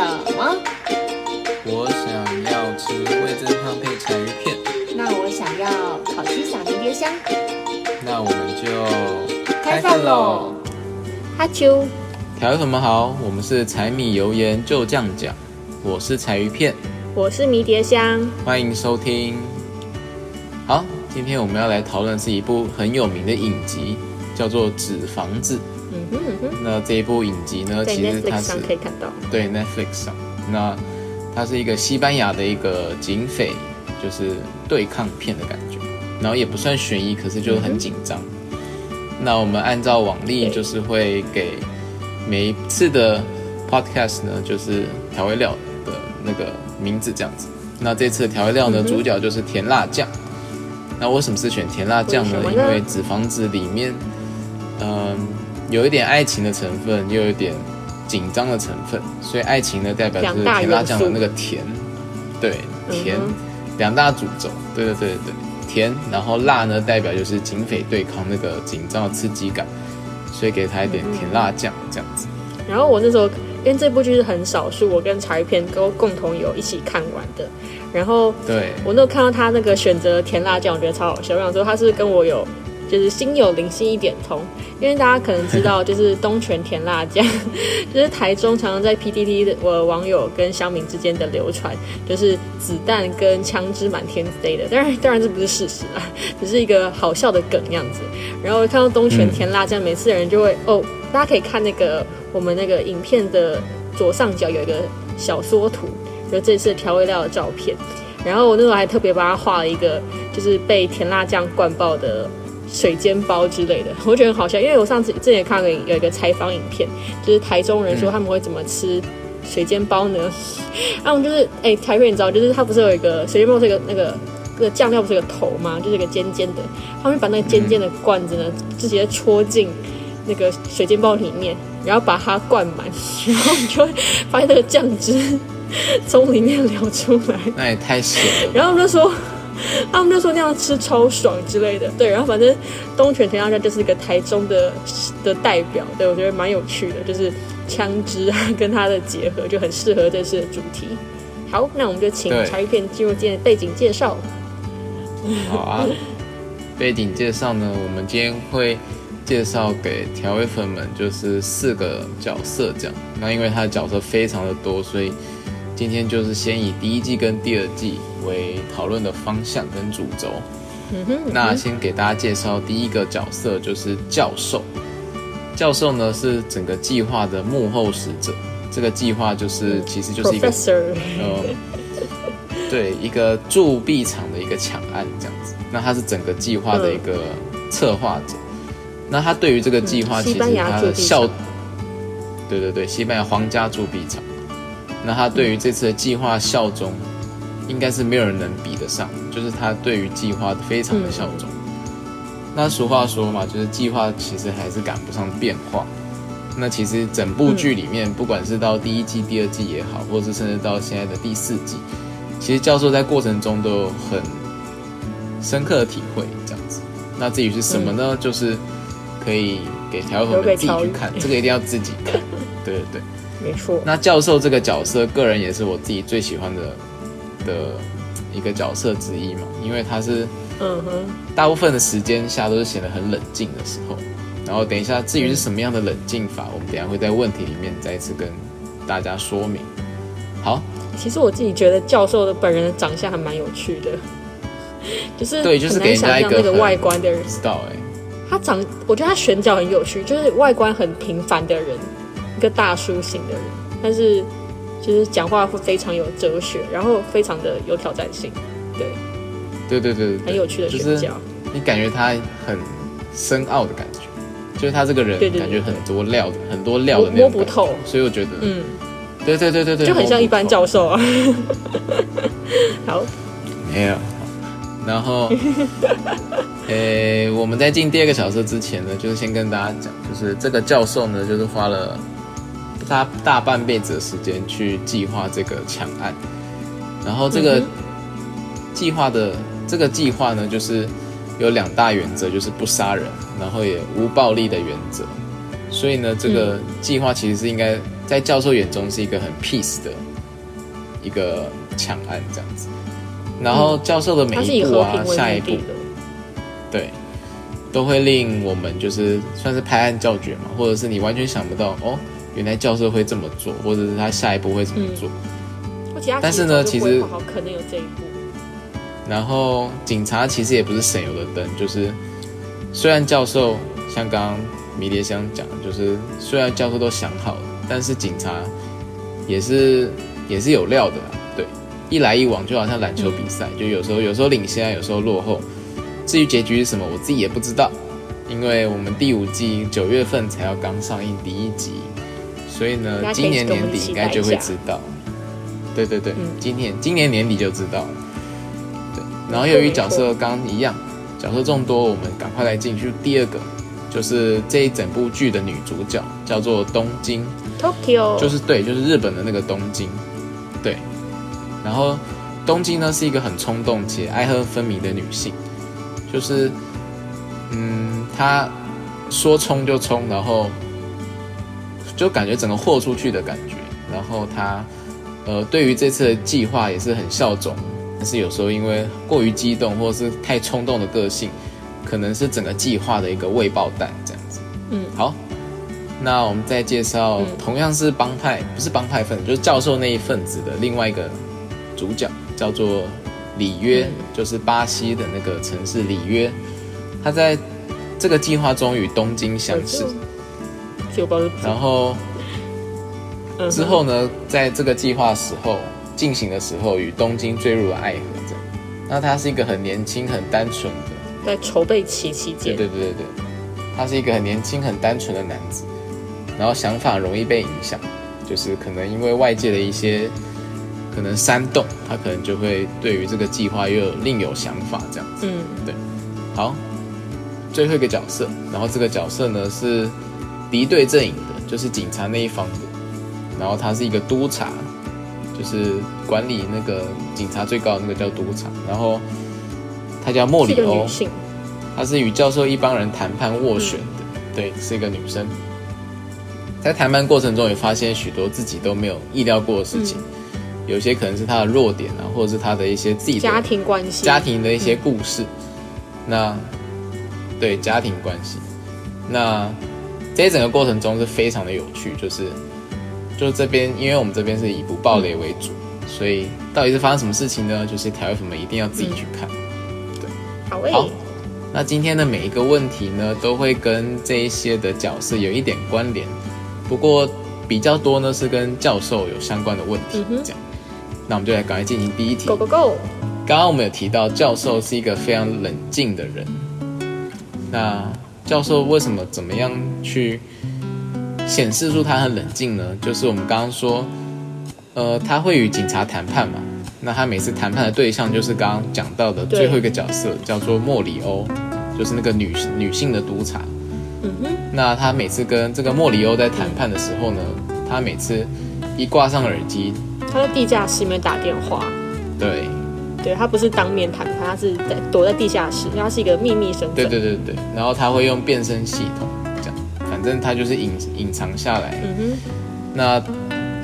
什么？我想要吃味噌汤配柴鱼片，那我想要烤鸡撒迷迭香。那我们就开饭喽！哈啾，调什么好？我们是柴米油盐就酱讲，我是柴鱼片，我是迷迭香。欢迎收听。好，今天我们要来讨论是一部很有名的影集，叫做《纸房子》。那这一部影集呢，其实它是上可以看到。对 Netflix 上，那它是一个西班牙的一个警匪，就是对抗片的感觉，然后也不算悬疑，可是就是很紧张。那我们按照往例，就是会给每一次的 podcast 呢，就是调味料的那个名字这样子。那这次的调味料呢，嗯主角就是甜辣酱。那为什么是选甜辣酱呢因为纸房子里面，嗯、有一点爱情的成分，又有一点紧张的成分，所以爱情呢代表就是甜辣酱的那个甜，对甜嗯两大主轴，对对对对对，甜，然后辣呢代表就是警匪对抗那个紧张的刺激感，所以给他一点嗯甜辣酱这样子。然后我那时候，因为这部剧是很少数我跟柴片都共同有一起看完的。然后对，我那时候看到他那个选择甜辣酱，我觉得超好笑。我想说他是跟我有就是心有灵犀一点通，因为大家可能知道，就是东泉甜辣酱，就是台中常常在 PTT 的我网友跟乡民之间的流传，就是子弹跟枪支满天飞的。当然，当然这不是事实啊，只是一个好笑的梗样子。然后看到东泉甜辣酱，每次人就会哦，大家可以看那个我们那个影片的左上角有一个小缩图，就这次调味料的照片。然后我那时候还特别帮他画了一个，就是被甜辣酱灌爆的水煎包之类的，我觉得很好笑。因为我上次之前也看了有一个采访影片，就是台中人说他们会怎么吃水煎包呢？他们就是哎，台北你知道，就是它不是有一个水煎包是一个那个那个酱料不是有个头吗？就是一个尖尖的，他们就把那个尖尖的罐子呢，直接戳进那个水煎包里面，然后把它灌满，然后你就会发现那个酱汁 从里面流出来。那也太咸了。然后他们就说，他们就说那样吃超爽之类的。对，然后反正东泉甜辣酱就是一个台中的的代表，对我觉得蛮有趣的，就是枪支啊跟它的结合就很适合这次的主题。好，那我们就请对茶鱼片进入今天的背景介绍。好啊，背景介绍呢，我们今天会介绍给调味粉们，就是四个角色这样。那因为它的角色非常的多，所以今天就是先以第一季跟第二季为讨论的方向跟主轴。嗯哼，那先给大家介绍第一个角色，就是教授。教授呢是整个计划的幕后使者。这个计划就是其实就是一个 Professor，呃，对，一个铸币厂的一个抢案这样子。那他是整个计划的一个策划者。那他对于这个计划，其实他的效，对对对，西班牙皇家铸币厂。那他对于这次的计划效忠，应该是没有人能比得上，就是他对于计划非常的效忠。那俗话说嘛，就是计划其实还是赶不上变化。那其实整部剧里面，不管是到第一季、第二季也好，或者是甚至到现在的第四季，其实教授在过程中都有很深刻的体会，这样子。那至于是什么呢？就是可以给条友们自己去看，这个一定要自己看。对对对。没错，那教授这个角色，个人也是我自己最喜欢的的一个角色之一嘛，因为他是嗯哼，大部分的时间下都是显得很冷静的时候。然后等一下，至于是什么样的冷静法，我们等一下会在问题里面再次跟大家说明。好，其实我自己觉得教授的本人的长相还蛮有趣的，就是对就是给人家一个想象那个外观的人不，知道哎、他长，我觉得他选角很有趣，就是外观很平凡的人，一个大叔型的人，但是就是讲话会非常有哲学，然后非常的有挑战性，对，对对对很有趣的就是。你感觉他很深奥的感觉，就是他这个人感觉很多料的，很多料的摸那种摸不透。所以我觉得，嗯，对对对对对，就很像一般教授啊。好，没有。然后，呃，我们在进第二个小时之前呢，就是先跟大家讲，就是这个教授呢，就是花了他大半辈子的时间去计划这个抢案，然后这个嗯计划的、这个计划呢，就是有两大原则，就是不杀人，然后也无暴力的原则。所以呢，这个计划其实是应该在教授眼中是一个很 peace 的一个抢案这样子。然后教授的每一步啊，下一步，对，都会令我们就是算是拍案叫绝嘛，或者是你完全想不到哦，原来教授会这么做，或者是他下一步会怎么做。但是呢，其实可能有这一步。然后警察其实也不是省油的灯，就是虽然教授像刚刚迷迭香讲，就是虽然教授都想好了，但是警察也是也是有料的。对一来一往就好像篮球比赛，就有时候有时候领先，有时候落后。至于结局是什么，我自己也不知道，因为我们第五季九月份才要刚上映第一集，所以呢，今年年底应该就会知道。对对对，今年今年年底就知道。对，然后由于角色刚一样，角色众多，我们赶快来进去第二个，就是这一整部剧的女主角叫做东京，Tokyo，就是对，就是日本的那个东京，对。然后，东京呢是一个很冲动且爱恨分明的女性，就是，嗯，她说冲就冲，然后就感觉整个豁出去的感觉。然后他，呃，对于这次的计划也是很效忠，但是有时候因为过于激动或者是太冲动的个性，可能是整个计划的一个未爆弹这样子。嗯，好，那我们再介绍同样是帮派，不是帮派分子，就是教授那一份子的另外一个。主角叫做里约，就是巴西的那个城市里约。他在这个计划中与东京相识，然后之后呢，在这个计划时候进行的时候，与东京坠入了爱河。这样，那他是一个很年轻、很单纯的，在筹备期期间，对对对对，他是一个很年轻、很单纯的男子，然后想法容易被影响，就是可能因为外界的一些。可能煽动他，可能就会对于这个计划又有另有想法，这样子。嗯，对。好，最后一个角色，然后这个角色呢是敌对阵营的，就是警察那一方的。然后他是一个督察，就是管理那个警察最高的那个叫督察。然后他叫莫里欧，她是与教授一帮人谈判斡旋的，对，是一个女生。在谈判过程中也发现许多自己都没有意料过的事情。有些可能是她的弱点啊，或者是她的一些自己的家庭关系、家庭的一些故事。那对家庭关系，那这一整个过程中是非常的有趣，就是就是这边，因为我们这边是以不暴雷为主，所以到底是发生什么事情呢？就是调粉们一定要自己去看。对，好诶。好，那今天的每一个问题呢，都会跟这一些的角色有一点关联，不过比较多呢是跟教授有相关的问题这样。那我们就来赶快进行第一题。Go go go！刚刚我们有提到，教授是一个非常冷静的人。那教授为什么怎么样去显示出他很冷静呢？就是我们刚刚说，呃，他会与警察谈判嘛。那他每次谈判的对象就是刚刚讲到的最后一个角色，叫做莫里欧，就是那个女女性的督察。嗯哼。那他每次跟这个莫里欧在谈判的时候呢，他每次一挂上耳机。他在地下室里面打电话，对，对他不是当面谈判，他是在躲在地下室，因为他是一个秘密身份。对对对对，然后他会用变声系统，这样，反正他就是隐隐藏下来。嗯哼。那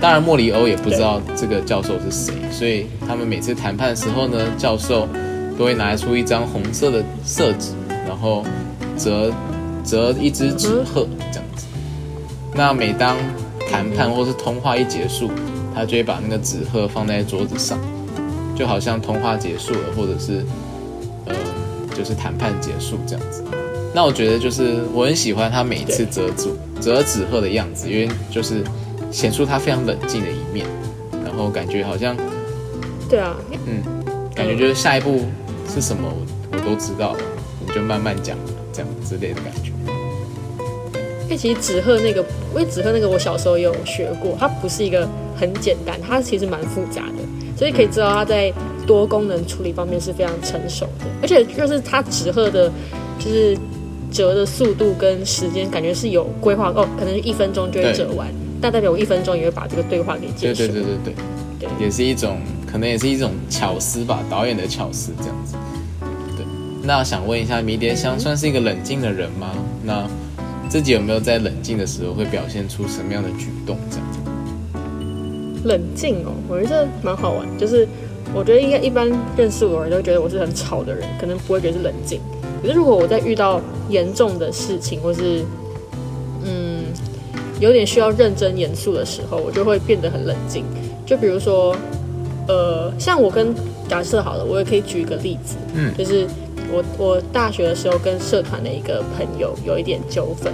当然，莫里欧也不知道这个教授是谁，所以他们每次谈判的时候呢，教授都会拿出一张红色的色纸，然后折折一只纸鹤这样子。那每当谈判或是通话一结束，他就会把那个纸鹤放在桌子上，就好像通话结束了，或者是，呃，就是谈判结束这样子。那我觉得就是我很喜欢他每一次折纸折纸鹤的样子，因为就是显出他非常冷静的一面，然后感觉好像，对啊，嗯，感觉就是下一步是什么我都知道了，你就慢慢讲这样之类的感觉。因为其实纸鹤那个，因为纸鹤那个我小时候有学过，它不是一个很简单，它其实蛮复杂的，所以可以知道它在多功能处理方面是非常成熟的，而且就是它纸鹤的，就是折的速度跟时间，感觉是有规划哦，可能一分钟就会折完，但代表我一分钟也会把这个对话给结束。对对对对对，对，也是一种，可能也是一种巧思吧，导演的巧思这样子。对，那想问一下，迷迭香算是一个冷静的人吗？那自己有没有在冷静的时候会表现出什么样的举动？这样子。冷静哦，我觉得蛮好玩。就是我觉得应该一般认识我的人都觉得我是很吵的人，可能不会觉得是冷静。可是如果我在遇到严重的事情，或是嗯有点需要认真严肃的时候，我就会变得很冷静。就比如说，呃，像我跟假设好了，我也可以举一个例子，嗯就是我我大学的时候跟社团的一个朋友有一点纠纷，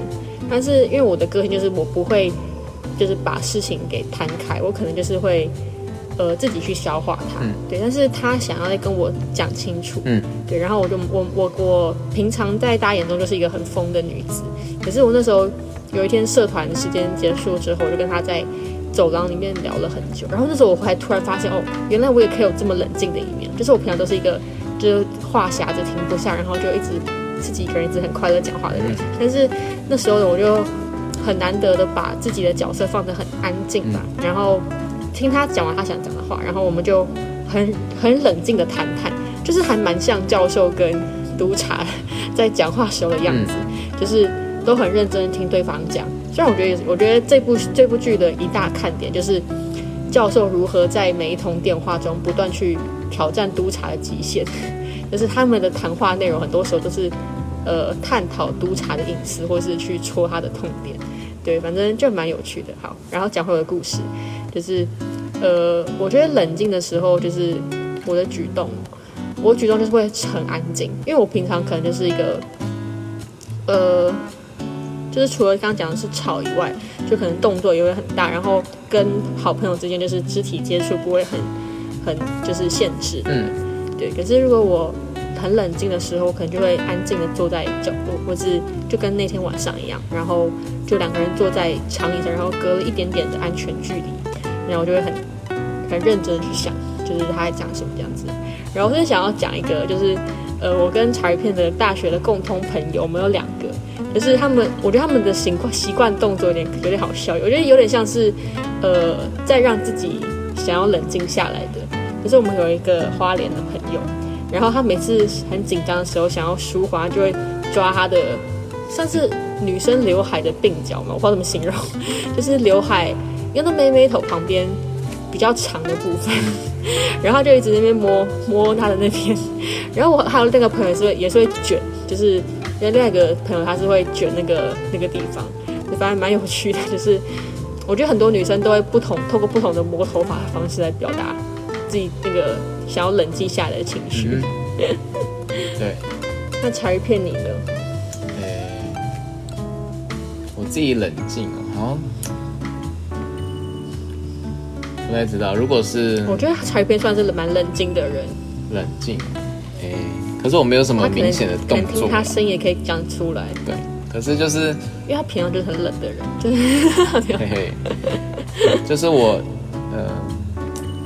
但是因为我的个性就是我不会就是把事情给摊开，我可能就是会呃自己去消化它，嗯。对，但是他想要再跟我讲清楚，嗯。对，然后我就我我我平常在大家眼中就是一个很疯的女子，可是我那时候有一天社团时间结束之后，我就跟他在走廊里面聊了很久，然后那时候我还突然发现，哦，原来我也可以有这么冷静的一面，就是我平常都是一个就是话匣子停不下，然后就一直自己一个人一直很快乐讲话的人，但是那时候呢，我就很难得的把自己的角色放得很安静吧，然后听他讲完他想讲的话，然后我们就很很冷静的谈谈，就是还蛮像教授跟督察在讲话时候的样子，就是都很认真听对方讲。虽然我觉得也，我觉得这部这部剧的一大看点就是教授如何在每一通电话中不断去挑战督察的极限，就是他们的谈话内容很多时候都是呃探讨督察的隐私，或是去戳他的痛点。对，反正就蛮有趣的。好，然后讲回我的故事，就是呃，我觉得冷静的时候，就是我的举动，我举动就是会很安静，因为我平常可能就是一个呃。就是除了刚刚讲的是吵以外，就可能动作也会很大，然后跟好朋友之间就是肢体接触不会很很就是限制，嗯，对。可是如果我很冷静的时候，我可能就会安静的坐在角落，或是就跟那天晚上一样，然后就两个人坐在长椅上，然后隔了一点点的安全距离，然后就会很很认真的去想，就是他在讲什么这样子。然后我是想要讲一个，就是呃，我跟茶鱼片的大学的共通朋友，我们有两个。就是他们，我觉得他们的习惯习惯动作有点有点好笑，我觉得有点像是，呃，在让自己想要冷静下来的。就是我们有一个花莲的朋友，然后他每次很紧张的时候想要舒缓，就会抓他的像是女生刘海的鬓角嘛，我不知道怎么形容，就是刘海因为那妹妹头旁边比较长的部分，然后他就一直在那边摸摸他的那边，然后我还有那个朋友是会也是会卷，就是。因为另外一个朋友他是会卷那个那个地方，就反正蛮有趣的。就是我觉得很多女生都会不同透过不同的摸头发的方式来表达自己那个想要冷静下来的情绪。嗯 对，那茶鱼片你呢？呃，我自己冷静哦，好像不太知道。如果是我觉得茶鱼片算是蛮冷静的人，冷静，哎、可是我没有什么明显的可动作听他。声音也可以讲出来，对，可是就是因为他平常就是很冷的人，就是嘿嘿，就是我，呃，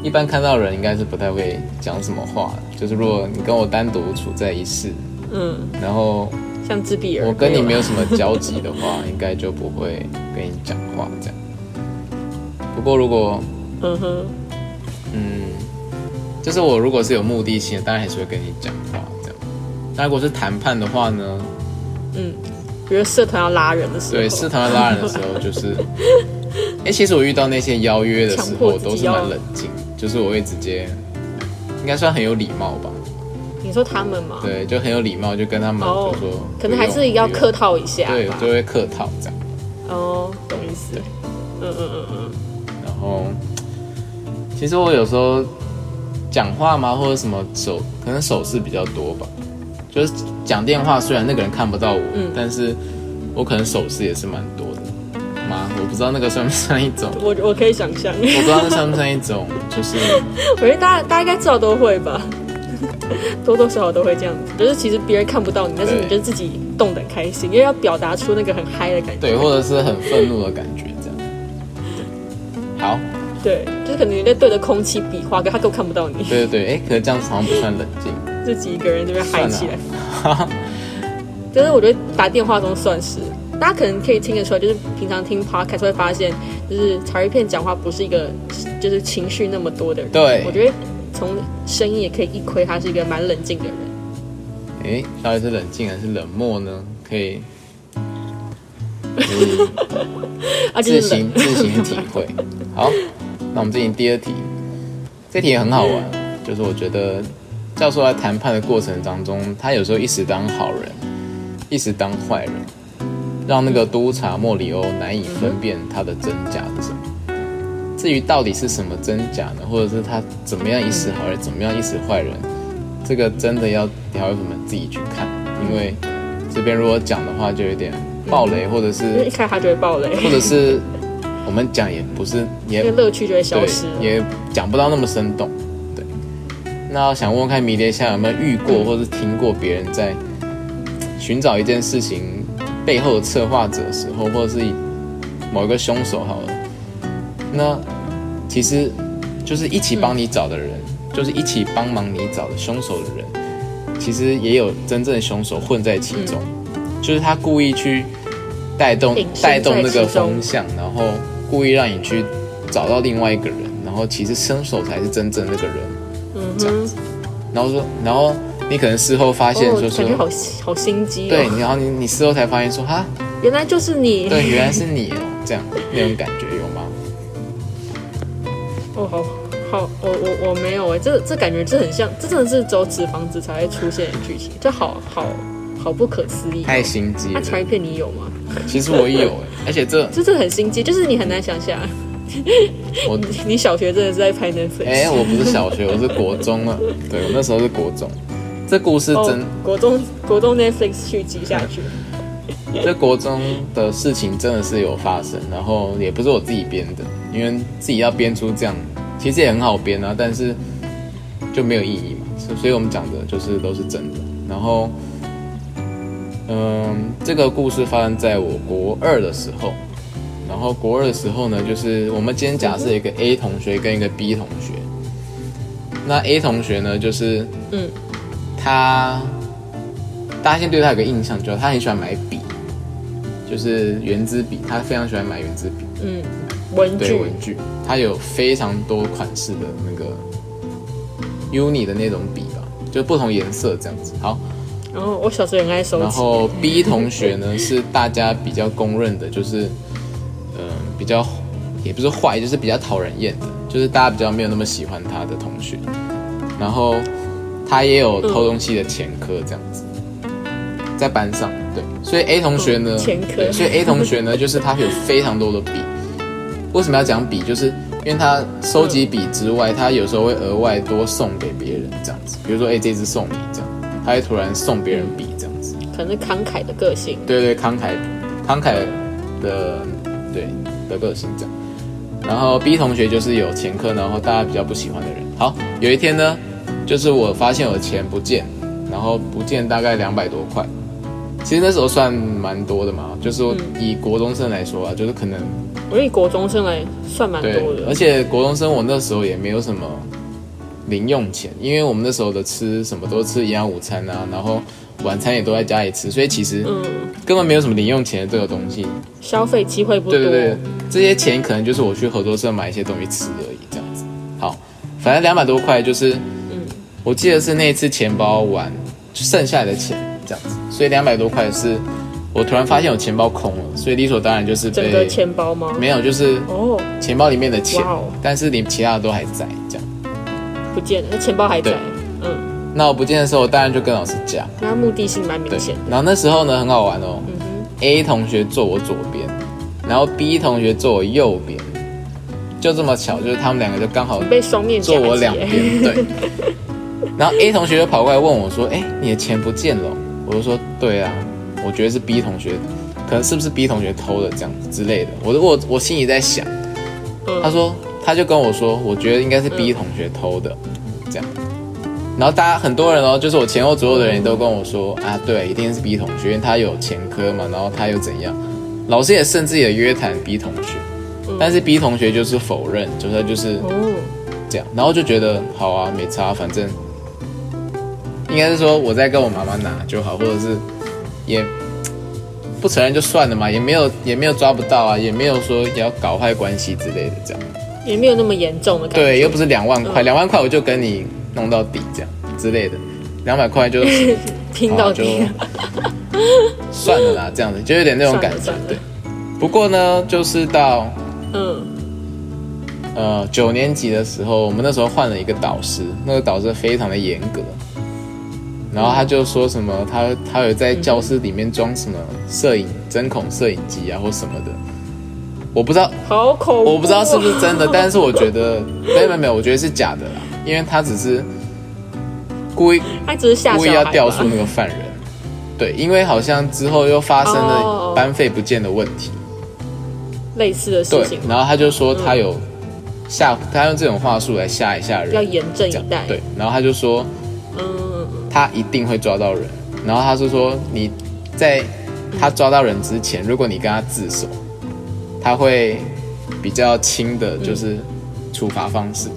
一般看到人应该是不太会讲什么话。就是如果你跟我单独处在一室，嗯，然后像自闭儿。我跟你没有什么交集的话，应该就不会跟你讲话这样。不过如果嗯哼，嗯，就是我如果是有目的性的，当然还是会跟你讲话这样。那如果是谈判的话呢？嗯，比如社团要拉人的时候，对，社团要拉人的时候，就是，哎、其实我遇到那些邀约的时候都是蛮冷静，就是我会直接，应该算很有礼貌吧？你说他们吗？，对，就很有礼貌，就跟他们哦就说，可能还是要客套一下。对，就会客套这样。哦，懂意思。嗯嗯嗯嗯，然后，其实我有时候讲话嘛，或者什么手，可能手势比较多吧。就是讲电话，虽然那个人看不到我，嗯但是我可能手势也是蛮多的。吗？我不知道那个算不算一种，我我可以想象，我不知道那算不算一种，就是 我觉得大家大家应该至少都会吧，多多少少都会这样子。就是其实别人看不到你，但是你就自己动得很开心，因为要表达出那个很嗨的感觉。对，或者是很愤怒的感觉，这样。好，对，就是可能你在对着空气比划，可他根本看不到你，对对对，哎，可是这样子好像不算冷静，自己一个人这边嗨起来。就是我觉得打电话中算是，大家可能可以听得出来，就是平常听 podcast 会发现，就是曹一片讲话不是一个就是情绪那么多的人。对我觉得从声音也可以一窥他是一个蛮冷静的人。哎，到底是冷静还是冷漠呢？可以 自行自行体会。好，那我们进行第二题，这题也很好玩，就是我觉得教授在谈判的过程当中，他有时候一时当好人，一时当坏人，让那个督察莫里欧难以分辨他的真假是什么。至于到底是什么真假呢，或者是他怎么样一时好人，怎么样一时坏人，这个真的要调友们自己去看，因为这边如果讲的话，就有点暴雷，或者是一开始他就会暴雷，或者是我们讲也不是也那个乐趣就会消失。也讲不到那么生动。对，那想问问看迷迭香有没有遇过或是听过别人在寻找一件事情背后的策划者的时候，或者是某一个凶手好了，那其实就是一起帮你找的人，就是一起帮忙你找的凶手的人，其实也有真正的凶手混在其中，就是他故意去带动带动那个风向，然后故意让你去找到另外一个人，然后其实凶手才是真正那个人，嗯这样子，然后说，然后你可能事后发现哦就说，感觉好好心机对，哦，然后你你事后才发现说，哈，原来就是你。对，原来是你哦，这样那种感觉有吗？哦，好好，我我我没有哎，这这感觉这很像，这真的是只有纸房子才会出现的剧情，这好好好不可思议哦。太心机了，他传片你有吗？其实我有哎，而且这这真的很心机，就是你很难想象，我你你小学真的是在拍 Netflix，哎，我不是小学，我是国中了，对我那时候是国中，这故事真哦，国中国中 Netflix 续集下去，这国中的事情真的是有发生，然后也不是我自己编的，因为自己要编出这样，其实也很好编啊，但是就没有意义嘛，所所以我们讲的就是都是真的。然后，嗯，这个故事发生在我国二的时候，然后国二的时候呢，就是我们今天假设一个 A 同学跟一个 B 同学，那 A 同学呢，就是嗯，他，大家先对他有个印象，就是他很喜欢买笔，就是圆珠笔，他非常喜欢买圆珠笔，嗯，文具，对文具，他有非常多款式的那个 uni 的那种笔吧，就不同颜色这样子。好，然后我小时候很爱收集，然后 B 同学呢 是大家比较公认的，就是嗯、比较也不是坏，就是比较讨人厌的，就是大家比较没有那么喜欢他的同学。然后他也有偷东西的前科这样子，在班上对，所以 A 同学呢，嗯前科对，所以 A 同学呢就是他有非常多的笔。为什么要讲笔？就是因为他收集笔之外，他有时候会额外多送给别人这样子，比如说哎、这支送你这样，他会突然送别人笔这样子。可能是慷慨的个性，对对，慷慨慷慨的对的个性这样。然后 B 同学就是有前科，然后大家比较不喜欢的人。好，有一天呢，就是我发现我的钱不见，然后不见大概两百多块。其实那时候算蛮多的嘛，就是说以国中生来说啊，就是可能我以国中生来算蛮多，的，而且国中生我那时候也没有什么零用钱，因为我们那时候的吃什么都吃营养午餐啊，然后晚餐也都在家里吃，所以其实嗯，根本没有什么零用钱的这个东西。消费机会不多，对对对，这些钱可能就是我去合作社买一些东西吃而已，这样子。好，反正两百多块就是，嗯我记得是那一次钱包玩剩下来的钱这样子，所以两百多块是我突然发现我钱包空了，所以理所当然就是整个被钱包吗？没有，就是哦，钱包里面的钱哦，但是你其他的都还在这样。不见了，那钱包还在，嗯，那我不见的时候，我当然就跟老师讲，那他目的性蛮明显的，，然后那时候呢很好玩哦、嗯哼，A 同学坐我左边，然后 B 同学坐我右边，就这么巧，就是他们两个就刚好被双面夹坐我两边，对。然后 A 同学就跑过来问我说：“哎、你的钱不见了哦？”我就说：“对啊，我觉得是 B 同学，可能是不是 B 同学偷的这样子之类的。我”我我心里在想，嗯他说他就跟我说，我觉得应该是 B 同学偷的，这样。然后大家很多人哦，就是我前后左右的人都跟我说啊，对，一定是 B 同学，因为他有前科嘛，然后他又怎样，老师也甚至也约谈 B 同学，但是 B 同学就是否认，就是他就是哦，这样，然后就觉得好啊，没差，反正应该是说我在跟我妈妈拿就好，或者是也不承认就算了嘛，也没有也没有抓不到啊，也没有说要搞坏关系之类的这样。也没有那么严重的感觉，对，又不是两万块，两万块我就跟你弄到底这样之类的，两百块就拼 到底，算了啦，这样子就有点那种感觉。对，不过呢，就是到嗯，呃九年级的时候，我们那时候换了一个导师，那个导师非常的严格，然后他就说什么，他他有在教室里面装什么摄影针孔摄影机啊或什么的，我不知道，好恐怖哦，我不知道是不是真的，但是我觉得 没有没有我觉得是假的啦，因为他只是故意他只是故意要调出那个犯人，对，因为好像之后又发生哦。了班费不见的问题，类似的事情，，然后他就说他有吓，他用这种话术来吓一吓人，要严阵以待。对，然后他就说嗯，他一定会抓到人，然后他是说你在他抓到人之前，如果你跟他自首，他会比较轻的，就是处罚方式。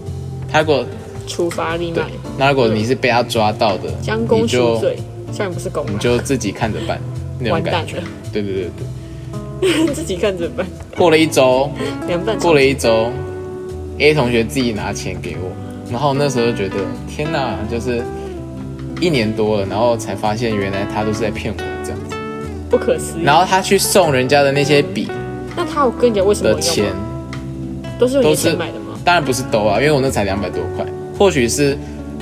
他如果处罚你对买，那如果你是被他抓到的，将功赎罪，虽然不是公啊，你就自己看着办那种感觉。了。对对对对。自己看着办，过了一周，凉拌过了一周，A 同学自己拿钱给我，然后那时候就觉得天哪，就是一年多了，然后才发现原来他都是在骗我这样子。不可思议。然后他去送人家的那些笔那他有跟你讲为什么的钱？，都是都是钱买的吗？当然不是都啊，因为我那才两百多块，或许是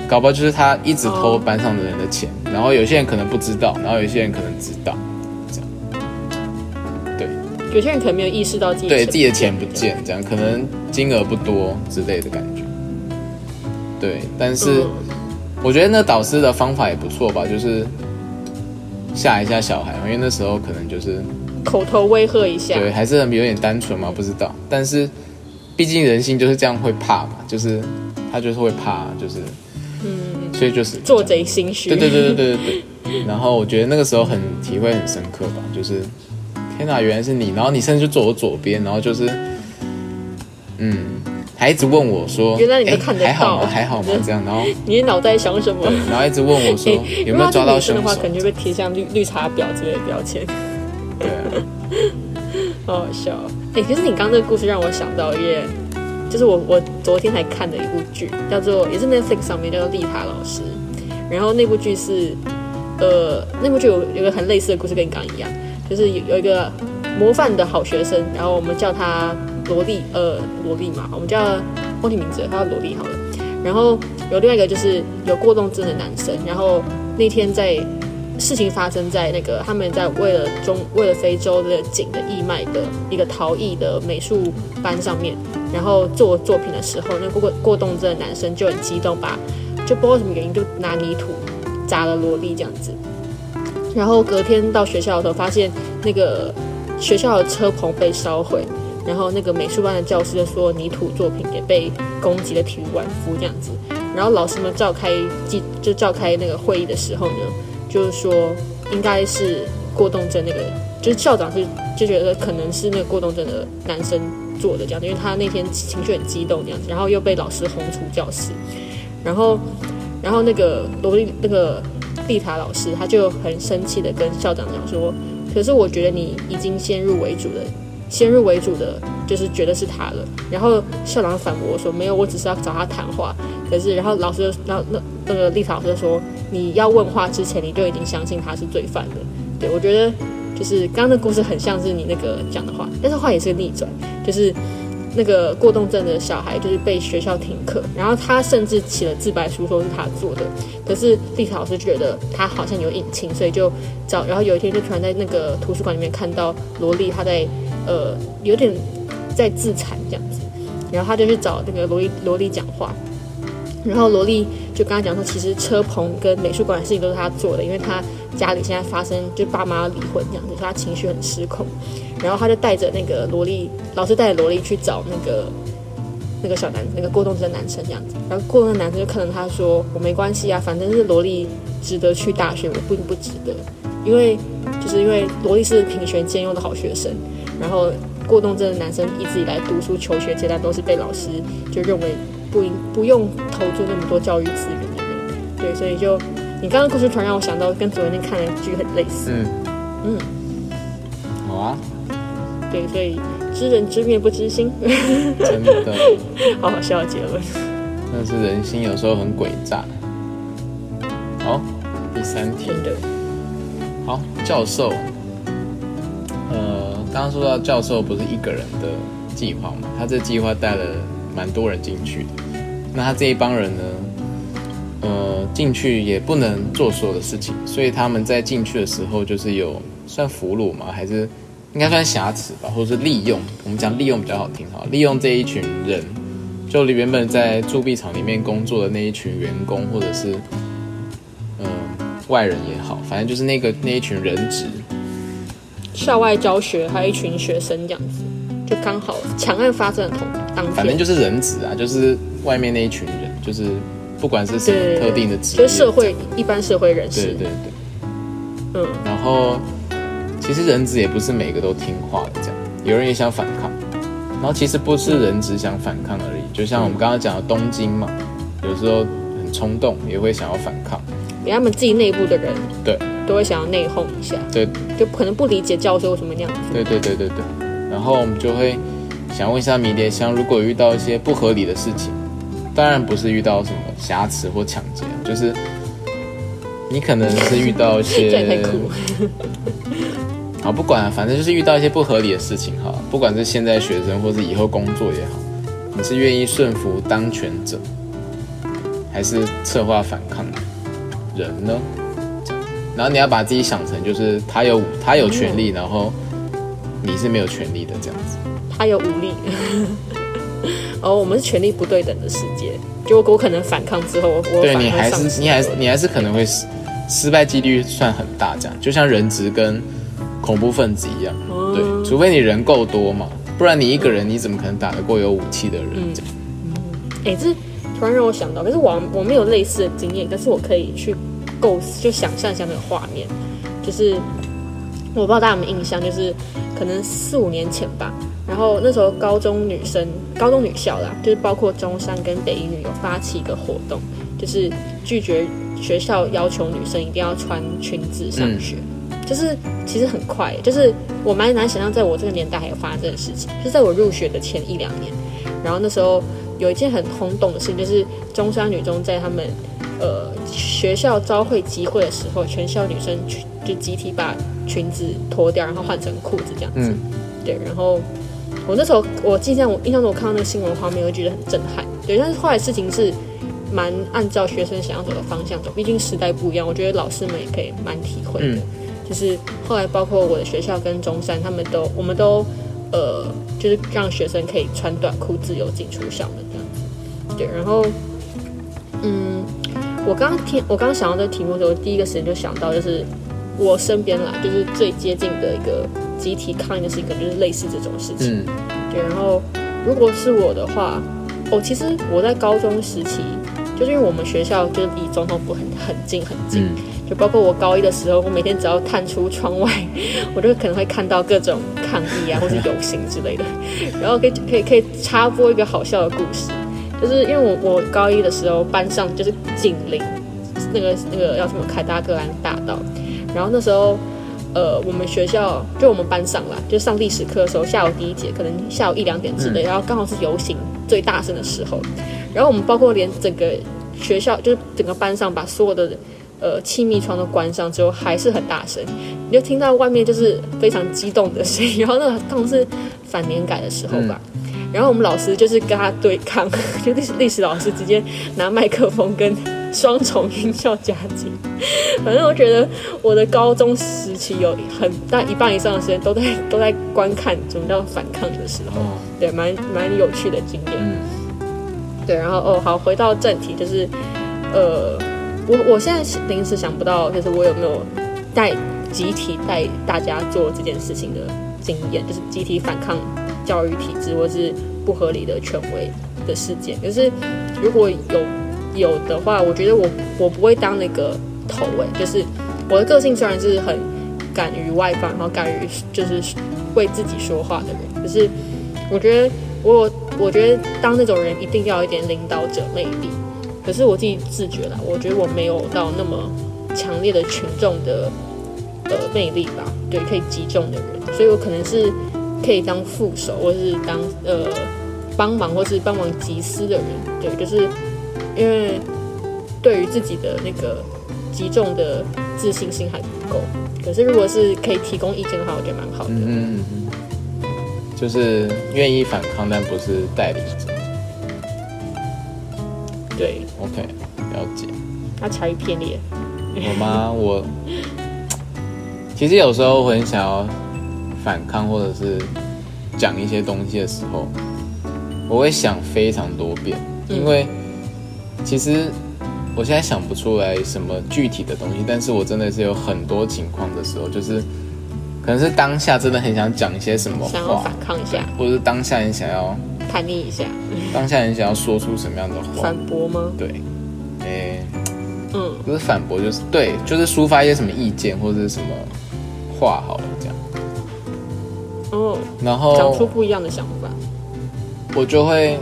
搞不好就是他一直偷哦班上的人的钱，然后有些人可能不知道，然后有些人可能知道，这样，对有些人可能没有意识到自己对自己的钱不见，这样可能金额不多之类的感觉。对，但是嗯我觉得那导师的方法也不错吧，就是吓一下小孩，因为那时候可能就是口头威吓一下，对，还是很有点单纯嘛，不知道。但是毕竟人性就是这样会怕嘛，就是他就是会怕，就是嗯，所以就是做贼心虚。对对对对对对对。然后我觉得那个时候很体会很深刻吧，就是天哪，原来是你，然后你甚至就坐我左边，然后就是嗯，还一直问我说，原来你都看得到还好吗？还好吗？这样，然后你的脑袋想什么对？，然后一直问我说诶 有没有抓到凶手的话，可？能就被贴上绿绿茶婊之类的标签，对啊，好好笑哦。哎、可是你刚刚这个故事让我想到也，就是我我昨天才看的一部剧，叫做也是 Netflix 上面叫做《丽塔老师》，然后那部剧是，呃，那部剧有有个很类似的故事，跟你刚刚一样，就是有有一个模范的好学生，然后我们叫他萝莉，呃，萝莉嘛，我们叫忘记名字了，他叫萝莉好了。然后有另外一个就是有过动症的男生，然后那天在事情发生在那个他们在为了中为了非洲的景的义卖的一个陶艺的美术班上面，然后做作品的时候，那过过动症的男生就很激动，把就不知道什么原因就拿泥土砸了萝莉这样子。然后隔天到学校的时候，发现那个学校的车棚被烧毁，然后那个美术班的教师就说泥土作品也被攻击的体无完肤这样子。然后老师们召开记就召开那个会议的时候呢，就是说应该是过动症那个，就是校长是就觉得可能是那个过动症的男生做的这样，因为他那天情绪很激动这样子，然后又被老师轰出教室，然后然后那个罗莉那个丽塔老师他就很生气的跟校长讲说，可是我觉得你已经先入为主的。先入为主的，就是觉得是他了。然后校长反驳说：“没有，我只是要找他谈话。”可是，然后老师，然后那那个丽塔老师就说：“你要问话之前，你就已经相信他是罪犯了。”对我觉得，就是刚刚的故事很像是你那个讲的话，但是话也是个逆转，就是那个过动症的小孩就是被学校停课，然后他甚至起了自白书说是他做的，可是丽塔老师觉得他好像有隐情，所以就找，然后有一天就突然在那个图书馆里面看到萝莉她在呃有点在自残这样子，然后他就去找那个萝莉萝莉讲话，然后萝莉就跟他讲说，其实车棚跟美术馆的事情都是他做的，因为他家里现在发生就爸妈离婚这样子，所以他情绪很失控。然后他就带着那个萝莉老师带着萝莉去找那个那个小男那个过动症男生这样子，然后过动症男生就看着他说：“我没关系啊，反正是萝莉值得去大学，我并不值得，因为就是因为萝莉是品学兼优的好学生，然后过动症的男生一直以来读书求学阶段都是被老师就认为不应不用投注那么多教育资源的人，对，所以就你刚刚故事突然让我想到跟昨天看的剧很类似，嗯。嗯，好啊，对，所以知人知面不知心，真的，好好笑的结论。但是人心有时候很诡诈。好，第三题，的，好，教授，呃，刚刚刚说到教授不是一个人的计划嘛，他这计划带了蛮多人进去的。那他这一帮人呢，呃，进去也不能做所有的事情，所以他们在进去的时候就是有算俘虏嘛，还是应该算瑕疵吧，或者是利用。我们讲利用比较好听哈，利用这一群人，就原本在铸币厂里面工作的那一群员工，或者是嗯、外人也好，反正就是那个那一群人质。校外教学还有一群学生这样子，就刚好强案发生的同当天，反正就是人质啊，就是外面那一群人，就是不管是什么特定的职业，就是社会一般社会人士，对对对。嗯，然后其实人质也不是每个都听话的，这样有人也想反抗。然后其实不是人质想反抗而已，就像我们刚刚讲的东京嘛，有时候很冲动，也会想要反抗。连他们自己内部的人对都会想要内讧一下，对就可能不理解教授为什么那样子。对对对对对。然后我们就会想问一下迷迭香，如果遇到一些不合理的事情，当然不是遇到什么瑕疵或抢劫，就是你可能是遇到一些。好，不管，反正就是遇到一些不合理的事情哈，不管是现在学生或是以后工作也好，你是愿意顺服当权者，还是策划反抗人呢？然后你要把自己想成就是他有他有权利，然后你是没有权利的这样子。他有武力，哦，我们是权力不对等的世界。就我可能反抗之后，我对你还是你还是你还是可能会失失败几率算很大，这样就像人质跟恐怖分子一样，哦。对，除非你人够多嘛，不然你一个人你怎么可能打得过有武器的人？嗯。哎、这突然让我想到，可是我我没有类似的经验，但是我可以去构思，就想象一下那个画面，就是我不知道大家有没有印象，就是可能四五年前吧，然后那时候高中女生、高中女校啦，就是包括中山跟北一女有发起一个活动，就是拒绝学校要求女生一定要穿裙子上学。就是其实很快，就是我蛮难想象，在我这个年代还有发生这件事情。就是在我入学的前一两年，然后那时候有一件很轰动的事情，就是中山女中在他们呃学校招会集会的时候，全校女生去就集体把裙子脱掉，然后换成裤子这样子。嗯对，然后我那时候我印象我印象中我看到那个新闻画面，我就觉得很震撼。对，但是后来事情是蛮按照学生想要走的方向走，毕竟时代不一样，我觉得老师们也可以蛮体会的。嗯就是后来包括我的学校跟中山，他们都我们都呃，就是让学生可以穿短裤自由进出校门这样子。对，然后嗯，我刚刚听我刚刚想到这个题目的时候，第一个时间就想到就是我身边啦，就是最接近的一个集体抗议的事情，可能就是类似这种事情。嗯对，然后如果是我的话，哦，其实我在高中时期，就是因为我们学校就是离总统府很很近很近，嗯就包括我高一的时候，我每天只要探出窗外，我就可能会看到各种抗议啊，或是游行之类的。然后可以可以可以插播一个好笑的故事，就是因为我我高一的时候班上就是紧邻那个那个叫什么凯达格兰大道，然后那时候。呃，我们学校就我们班上啦，就上历史课的时候，下午第一节可能下午一两点之类，然后刚好是游行最大声的时候，然后我们包括连整个学校，就是整个班上把所有的呃气密窗都关上之后，还是很大声，你就听到外面就是非常激动的声音，然后那个刚好是反年改的时候吧。然后我们老师就是跟他对抗，就历史历史老师直接拿麦克风跟双重音效夹击。反正我觉得我的高中时期有很大一半以上的时间都在都在观看什么叫反抗的时候，哦对，蛮蛮有趣的经验。嗯对，然后哦，好，回到正题，就是呃，我我现在临时想不到，就是我有没有带集体带大家做这件事情的经验，就是集体反抗教育体制或是不合理的权威的事件。可是如果有有的话，我觉得我我不会当那个头诶，就是我的个性虽然是很敢于外放，然后敢于就是为自己说话的人，可是我觉得我我觉得当那种人一定要有一点领导者魅力。可是我自己自觉啦，我觉得我没有到那么强烈的群众的呃魅力吧，对，可以击中的人，所以我可能是可以当副手，或是当呃帮忙，或是帮忙集思的人，对，就是因为对于自己的那个击中的自信心还不够。可是如果是可以提供意见的话，我觉得蛮好的。嗯嗯嗯就是愿意反抗，但不是带领。对，OK，了解。他差异偏裂。我吗？我其实有时候我很想要反抗，或者是讲一些东西的时候，我会想非常多遍，因为其实我现在想不出来什么具体的东西，但是我真的是有很多情况的时候，就是可能是当下真的很想讲一些什么话想要反，抗一下，或者是当下很想要，叛逆一下，当下你想要说出什么样的话反，驳吗？对，诶、嗯，不是反驳，就是对，就是抒发一些什么意见或者是什么话好了这样。哦，然后讲出不一样的想法。我就会，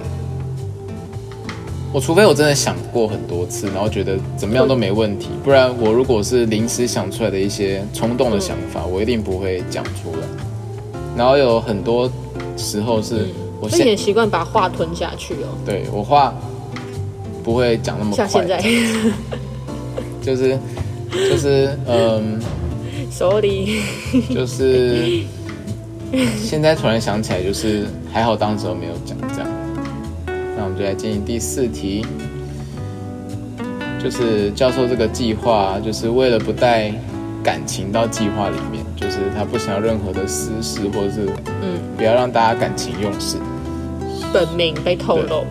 我除非我真的想过很多次，然后觉得怎么样都没问题，不然我如果是临时想出来的一些冲动的想法，我一定不会讲出来。然后有很多时候是我也习惯把话吞下去哦，对我话不会讲那么快，像现在就是就是嗯。sorry，就是现在突然想起来，就是还好当时候没有讲这样。那我们就来进行第四题，就是教授这个计划，就是为了不带感情到计划里面，就是他不想要任何的私事，或者是嗯，不要让大家感情用事，本名被透露，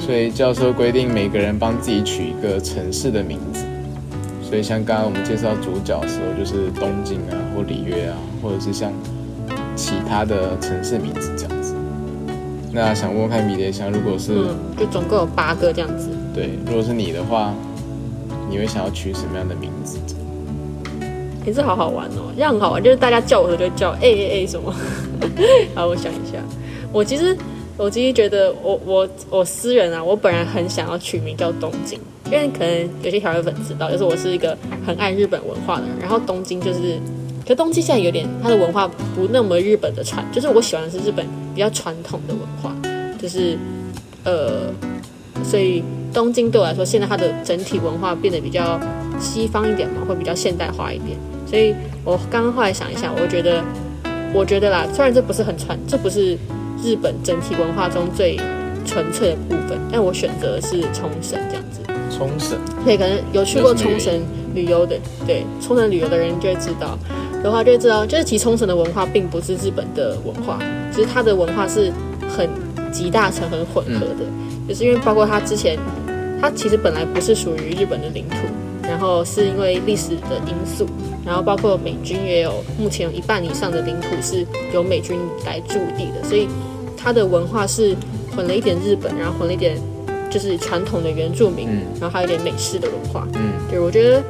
所以教授规定每个人帮自己取一个城市的名字。所以像刚刚我们介绍主角的时候，就是东京啊，或里约啊，或者是像其他的城市名字这样子。那想问问看米蝶香，如果是、嗯，就总共有八个这样子。对，如果是你的话，你会想要取什么样的名字？也是好好玩哦，这样很好玩，就是大家叫我的时候就叫哎哎哎什么。好，我想一下，我其实我其实觉得我我我私人啊，我本来很想要取名叫东京，因为可能有些条友粉知道，就是我是一个很爱日本文化的人，然后东京就是，可东京现在有点它的文化不那么日本的传，就是我喜欢的是日本比较传统的文化，就是呃，所以东京对我来说，现在它的整体文化变得比较西方一点嘛，会比较现代化一点。所以我刚刚后来想一想，我觉得，我觉得啦，虽然这不是很传，这不是日本整体文化中最纯粹的部分，但我选择是冲绳这样子。冲绳，对可能有去过冲绳旅游的，对冲绳旅游的人就会知道，的话就会知道，就是其实冲绳的文化并不是日本的文化，其实它的文化是很集大成、很混合的，就是因为包括它之前，它其实本来不是属于日本的领土，然后是因为历史的因素，然后包括美军也有目前有一半以上的领土是由美军来驻地的，所以它的文化是混了一点日本，然后混了一点就是传统的原住民，嗯然后还有一点美式的文化。嗯，对我觉得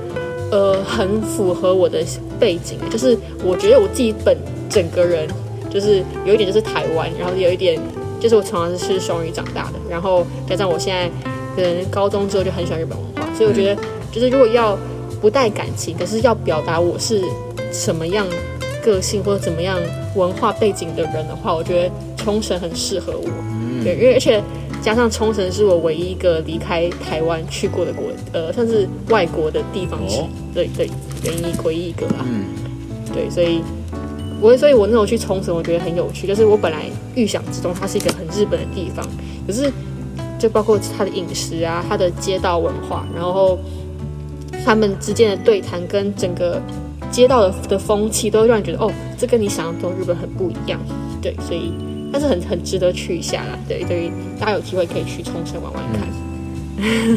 呃很符合我的背景，就是我觉得我自己本整个人就是有一点就是台湾，然后有一点就是我从小是吃双语长大的，然后加上我现在可能高中之后就很喜欢日本文化，所以我觉得就是如果要不带感情，可是要表达我是什么样个性或者怎么样文化背景的人的话，我觉得冲绳很适合我。对，因为而且加上冲绳是我唯一一个离开台湾去过的国，呃，算是外国的地方对对，唯一唯一一个啦。嗯，对，所以我所以，我那时候去冲绳，我觉得很有趣，就是我本来预想之中它是一个很日本的地方，可是就包括它的饮食啊，它的街道文化，然后他们之间的对谈跟整个街道的的风气，都会让你觉得哦，这跟你想象中日本很不一样。对，所以但是很很值得去一下啦。对，所以大家有机会可以去冲绳玩玩看。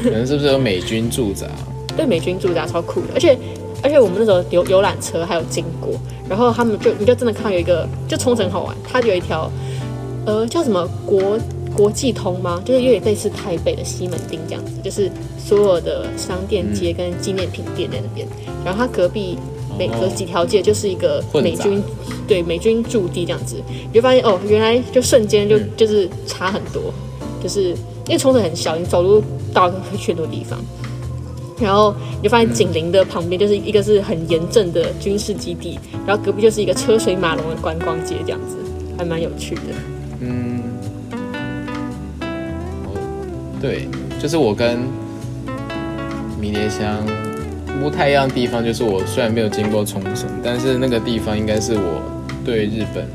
可能是不是有美军驻扎？对美军驻扎超酷的，而且而且我们那时候游游览车还有经过，然后他们就你就真的看到有一个，就冲绳好玩，它有一条呃叫什么国国际通吗？就是有点类似台北的西门町这样子，就是所有的商店街跟纪念品店在那边，然后它隔壁。每隔几条街就是一个美军，对美军驻地这样子，你就发现哦，原来就瞬间就、嗯就是差很多，就是因为冲绳很小，你走路到会去很多地方，然后你就发现紧邻的旁边就是一个是很严正的军事基地，然后隔壁就是一个车水马龙的观光街，这样子还蛮有趣的。嗯，对，就是我跟迷迭香不太一样的地方，就是我虽然没有经过冲绳，但是那个地方应该是我对日本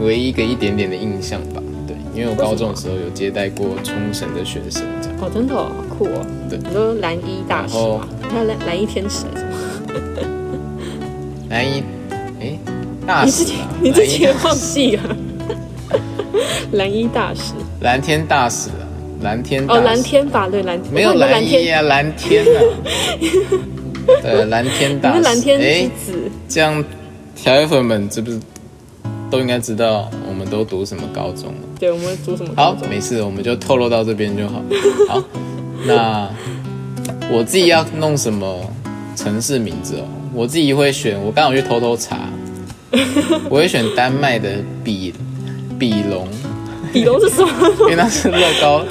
唯一一个一点点的印象吧。对，因为我高中的时候有接待过冲绳的学生，这样。哦，真的哦，好酷哦。对你说蓝衣大使然后吗？还有蓝蓝衣天使？蓝衣，哎，大你自己使啊，你自蓝衣己也忘记了。蓝衣大使蓝天大使啊，蓝天大哦，使蓝天法？对蓝没有蓝衣啊，蓝天啊，对，蓝天大使，蓝天子。这样，条友粉们知不知都应该知道我们都读什么高中了？对，我们读什么高中好，中？没事，我们就透露到这边就好。好，那我自己要弄什么城市名字哦？我自己会选，我刚好去偷偷查，我会选丹麦的比比隆，比隆是什么？因为那是乐高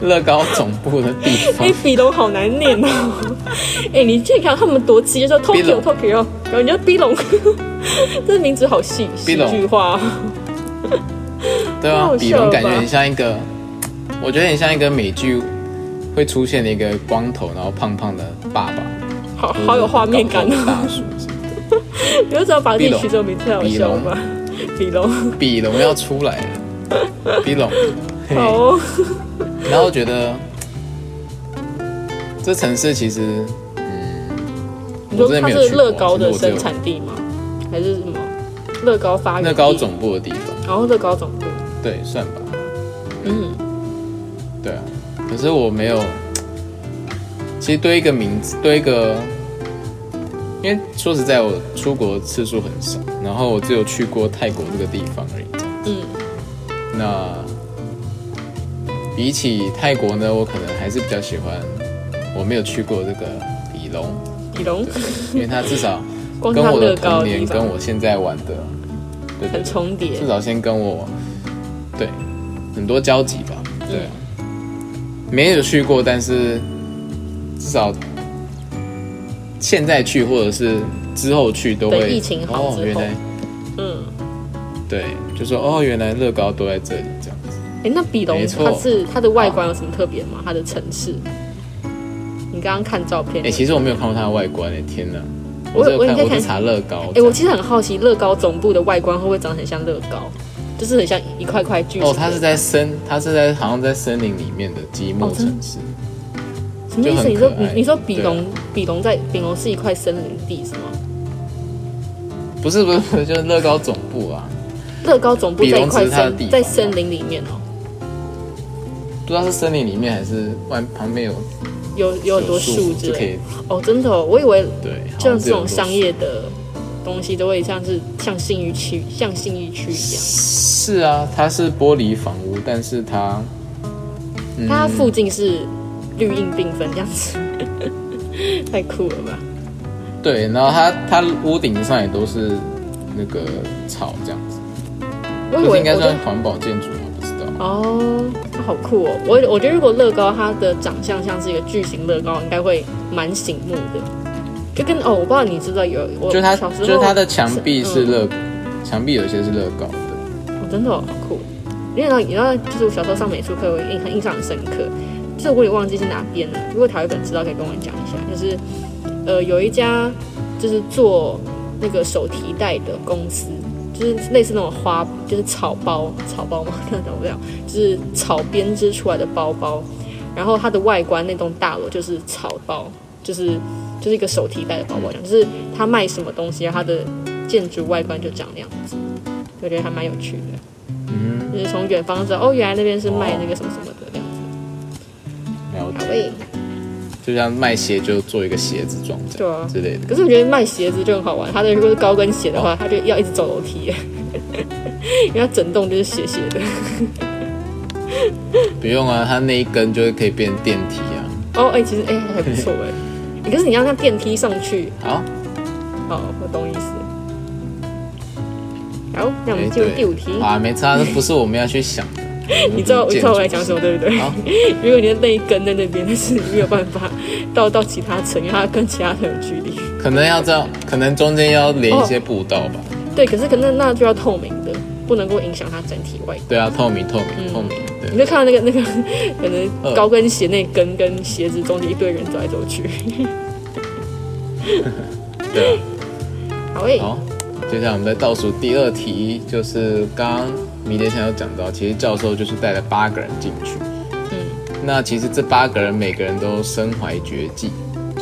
乐高总部的地方哎、。比隆好难念哦。哎、你去看他们多急，就说 Tokyo Tokyo，然后你就比龙，这名字好戏戏比隆剧化哦。对啊，比龙感觉很像一个，我觉得很像一个美剧会出现的一个光头然后胖胖的爸爸，好好有画面感高头的哦。大叔。你为什么把自己取这个名字好笑吧？比龙，比龙要出来了，比隆。嘿 好哦。然后觉得这城市其实，嗯，你说它是乐高的生产地吗？还是什么乐高发？乐高总部的地方，然后乐高总部，对，算吧，嗯，对啊。可是我没有，其实对一个名字，对一个，因为说实在，我出国次数很少，然后我只有去过泰国这个地方而已。嗯，那比起泰国呢，我可能还是比较喜欢我没有去过这个比隆，比隆，因为它至少 跟我的童年的跟我现在玩的，很，重叠至。少先跟我对很多交集吧，对啊，没有去过，但是至少现在去或者是之后去都会疫情好之，后哦原来嗯，对，就说哦，原来乐高都在这里这样子。哎，那比隆没错它是它的外观有什么特别吗？它的城市？你刚刚看照片，哎、其实我没有看过它的外观诶，天哪！我只有看，我应该看查乐高。哎、我其实很好奇，乐高总部的外观会不会长得很像乐高，就是很像一块块巨型的哦，它是在森，它是在好像在森林里面的积木城市。什么意思？你说你你说比龙、啊。比龙在比龙是一块森林地是吗？不是不是不是，就是乐高总部啊，乐高总部在一块在森林里面哦，不知道是森林里面还是外旁边有有有很多树之类的。哦，真的、哦，我以为对，好像这种商业的东西都会像是像信誉区像信誉区一样，是啊，它是玻璃房屋，但是它嗯。它附近是绿荫缤纷这样子，太酷了吧？对，然后它它屋顶上也都是那个草这样子，我以就是应该算环保建筑吗？不知道。哦，它好酷哦！我我觉得如果乐高它的长相像是一个巨型乐高，应该会蛮醒目的。就跟哦，我不知道你知不知道有我就它小时候就是它的墙壁是嗯乐，墙壁有些是乐高的。哦，真的、哦、好酷。因为呢，你知道，就是我小时候上美术课，我印印象很深刻。就是我也忘记是哪边了，如果台湾粉知道，可以跟我讲一下。就是呃，有一家就是做那个手提袋的公司，就是类似那种花，就是草包，草包吗？看懂不了？就是草编织出来的包包。然后它的外观那栋大楼就是草包，就是就是一个手提袋的包包就是它卖什么东西，它的建筑外观就长那样子。我觉得还蛮有趣的。嗯，就是从远方知道，哦，原来那边是卖那个什么什么。了解。好诶，就像卖鞋就做一个鞋子装这对啊之类的。可是我觉得卖鞋子就很好玩，它的如果是高跟鞋的话，它就要一直走楼梯耶，因为它整栋就是斜斜的。不用啊，它那一根就是可以变电梯啊。哦，哎、其实哎、还不错哎。可是你要让电梯上去，好，哦，我懂意思。好，那我哎们进入第五题。啊，没差，这不是我们要去想的。你知道你知道我在讲什么对不对？好 如果你的那一根在那边，但是你没有办法到到其他层，因为它跟其他层有距离。可能要这样，可能中间要连一些步道吧。对，可是可能那就要透明的，不能够影响它整体外观。对啊，透明透明嗯透明，你对。就看到那个那个 可能呃高跟鞋那根跟鞋子中间一堆人走来走去。对啊，好诶、好，接下来我们再倒数第二题，就是刚刚迷迭香有讲到，其实教授就是带了八个人进去。嗯，那其实这八个人每个人都身怀绝技，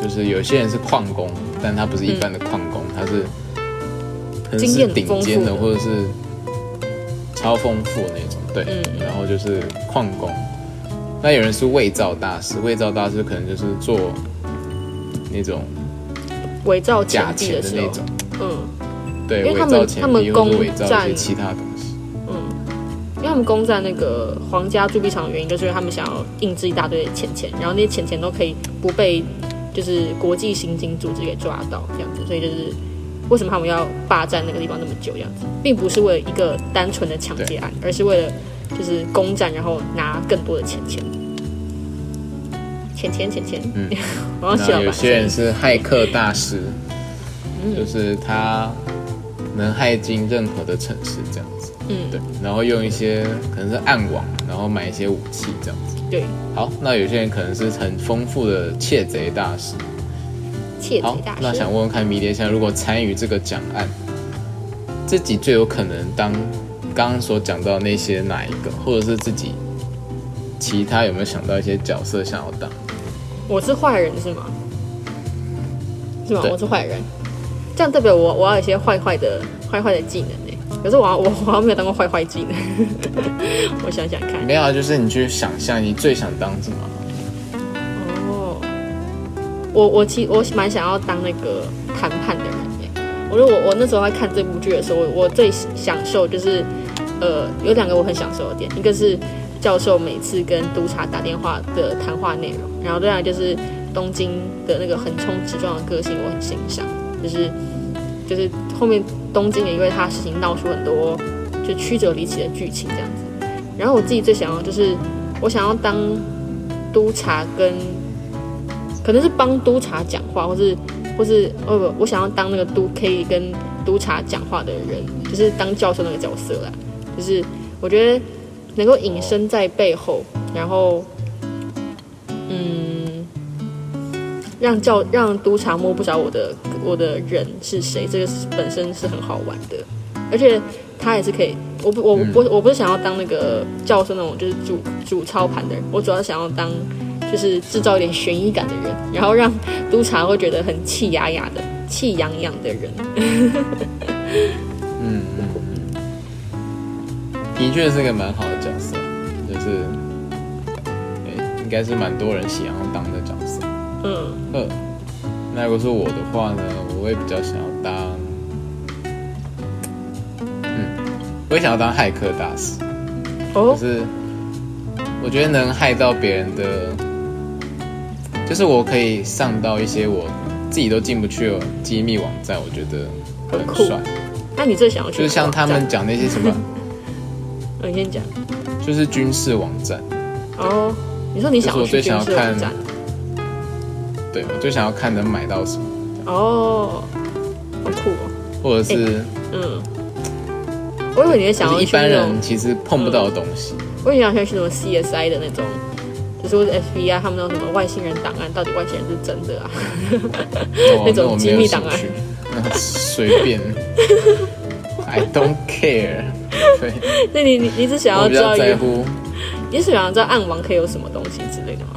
就是有些人是矿工，但他不是一般的矿工，他是可能是顶尖的，或者是超丰富的那种。对，嗯然后就是矿工。那有人是伪造大师，伪造大师可能就是做那种伪造假钱币的那种，嗯对，伪造钱他们币或者攻伪造一些占其他东西。嗯，因为他们攻占那个皇家铸币厂的原因，就是因为他们想要印制一大堆的钱钱，然后那些钱钱都可以不被就是国际刑警组织给抓到这样子，所以就是为什么他们要霸占那个地方那么久这样子，并不是为了一个单纯的抢劫案，而是为了就是攻占然后拿更多的钱钱。钱钱钱钱，嗯我要笑吧。那有些人是骇客大师，嗯就是他能骇进任何的城市这样子。嗯，对，然后用一些可能是暗网，然后买一些武器这样子。对，好，那有些人可能是很丰富的窃贼大师。窃贼大，师。那想问问看，迷迭香如果参与这个讲案，自己最有可能当刚刚所讲到那些哪一个，或者是自己其他有没有想到一些角色想要当？我是坏人是吗？是吗？我是坏人，这样代表我我要有一些坏坏的坏坏的技能呢。可是我我我好像没有当过坏坏技能，我想想看。没有啊，就是你去想象你最想当什么？哦，我我其我蛮想要当那个谈判的人耶。我觉得我我那时候在看这部剧的时候，我我最享受就是呃有两个我很享受的点，一个是教授每次跟督察打电话的谈话内容，然后另外就是东京的那个横冲直撞的个性，我很欣赏。就是就是后面东京也因为他事情闹出很多就曲折离奇的剧情这样子。然后我自己最想要就是我想要当督察跟可能是帮督察讲话，或是或是哦不，我想要当那个督可以跟督察讲话的人，就是当教授那个角色啦。就是我觉得能够隐身在背后，然后嗯，让教让督察摸不着我的我的人是谁，这个是本身是很好玩的，而且他也是可以。我不我我我不是想要当那个教授那种就是主主操盘的人，我主要想要当就是制造一点悬疑感的人，然后让督察会觉得很气哑哑的、气痒痒的人。嗯嗯嗯，的确是个蛮好的角色，就是，对，应该是蛮多人喜欢当的。嗯，呃，那如果是我的话呢，我会比较想要当，嗯，我也想要当骇客大师，哦可，是我觉得能害到别人的，就是我可以上到一些我自己都进不去的机密网站，我觉得很帅。那你最想要去？就是像他们，讲那些什么，嗯，你先讲。就是军事网站，哦，你说你想要去军事网站？对我就想要看能买到什么，哦，好酷哦。或者是嗯，我以为你会想要一般人，其实碰不到的东西。我以为你想去什么 CSI 的那种，就是或者 FBI 他们那种什么外星人档案，到底外星人是真的啊？哦 那种机密档案那随便，I don't care。对，那你你你只想要知道有，在乎，你是想要知道暗网可以有什么东西之类的吗？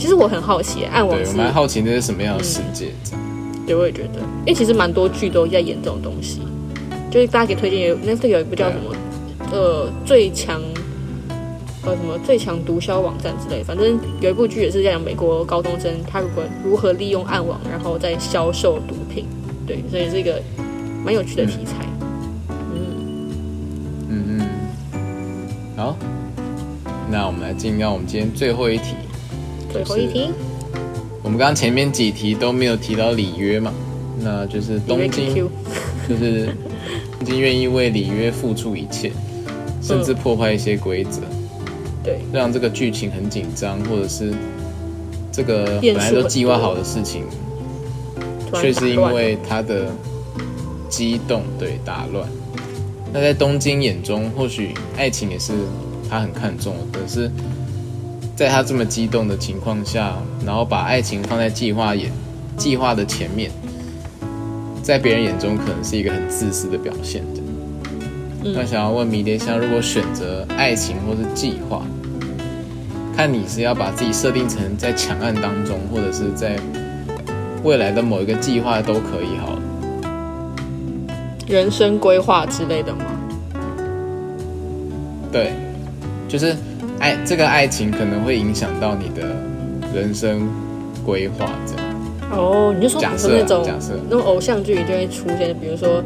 其实我很好奇，暗网是对我蛮好奇那是什么样的世界。对，我也觉得，因为其实蛮多剧都在演这种东西，就是大家给推荐有 Netflix 有一部叫什么，呃，最强，呃什么最强毒枭网站之类，反正有一部剧也是在讲美国高中生他如何如何利用暗网，然后再销售毒品，对，所以是一个蛮有趣的题材。嗯。嗯，好，那我们来进到我们今天最后一题。最后一题，我们刚刚前面几题都没有提到里约嘛，那就是东京就是东京愿意为里约付出一切，甚至破坏一些规则，对，让这个剧情很紧张，或者是这个本来都计划好的事情，却是因为他的激动对打乱。那在东京眼中，或许爱情也是他很看重的，可是在他这么激动的情况下，然后把爱情放在计划眼计划的前面，在别人眼中可能是一个很自私的表现的。那想要问迷迭香，如果选择爱情或是计划，看你是要把自己设定成在强案当中，或者是在未来的某一个计划都可以好了。人生规划之类的吗？对，就是爱这个爱情可能会影响到你的人生规划，这样。哦，你就说假设那种假设那种偶像剧里就会出现，比如说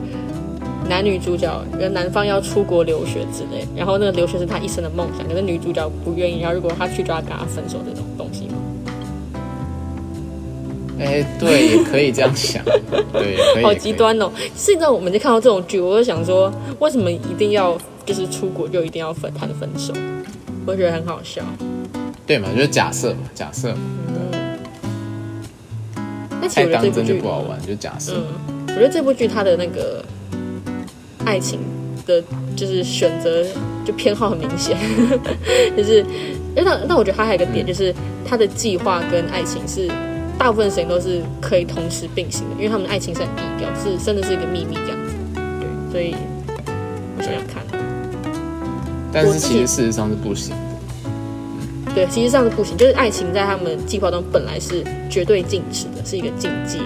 男女主角，跟男方要出国留学之类，然后那个留学是他一生的梦想，可是女主角不愿意，然后如果他去就要跟他分手这种东西吗？哎，对，也可以这样想，对，也可以。好极端哦！现在我们就看到这种剧，我就想说，为什么一定要就是出国就一定要分谈分手？我觉得很好笑。对嘛，就是假设嘛，假设嘛，嗯但其实我觉得这太当真就部剧不好玩，就假设。嗯，我觉得这部剧它的那个爱情的，就是选择就偏好很明显，就是那那我觉得它还有一个点，就是它的计划跟爱情是大部分时间都是可以同时并行的，因为他们的爱情是很低调，是真的是一个秘密这样子。对，所以我想想看，但是其实事实上是不行的。对，其实上是不行，就是爱情在他们计划中本来是绝对禁止的，是一个禁忌。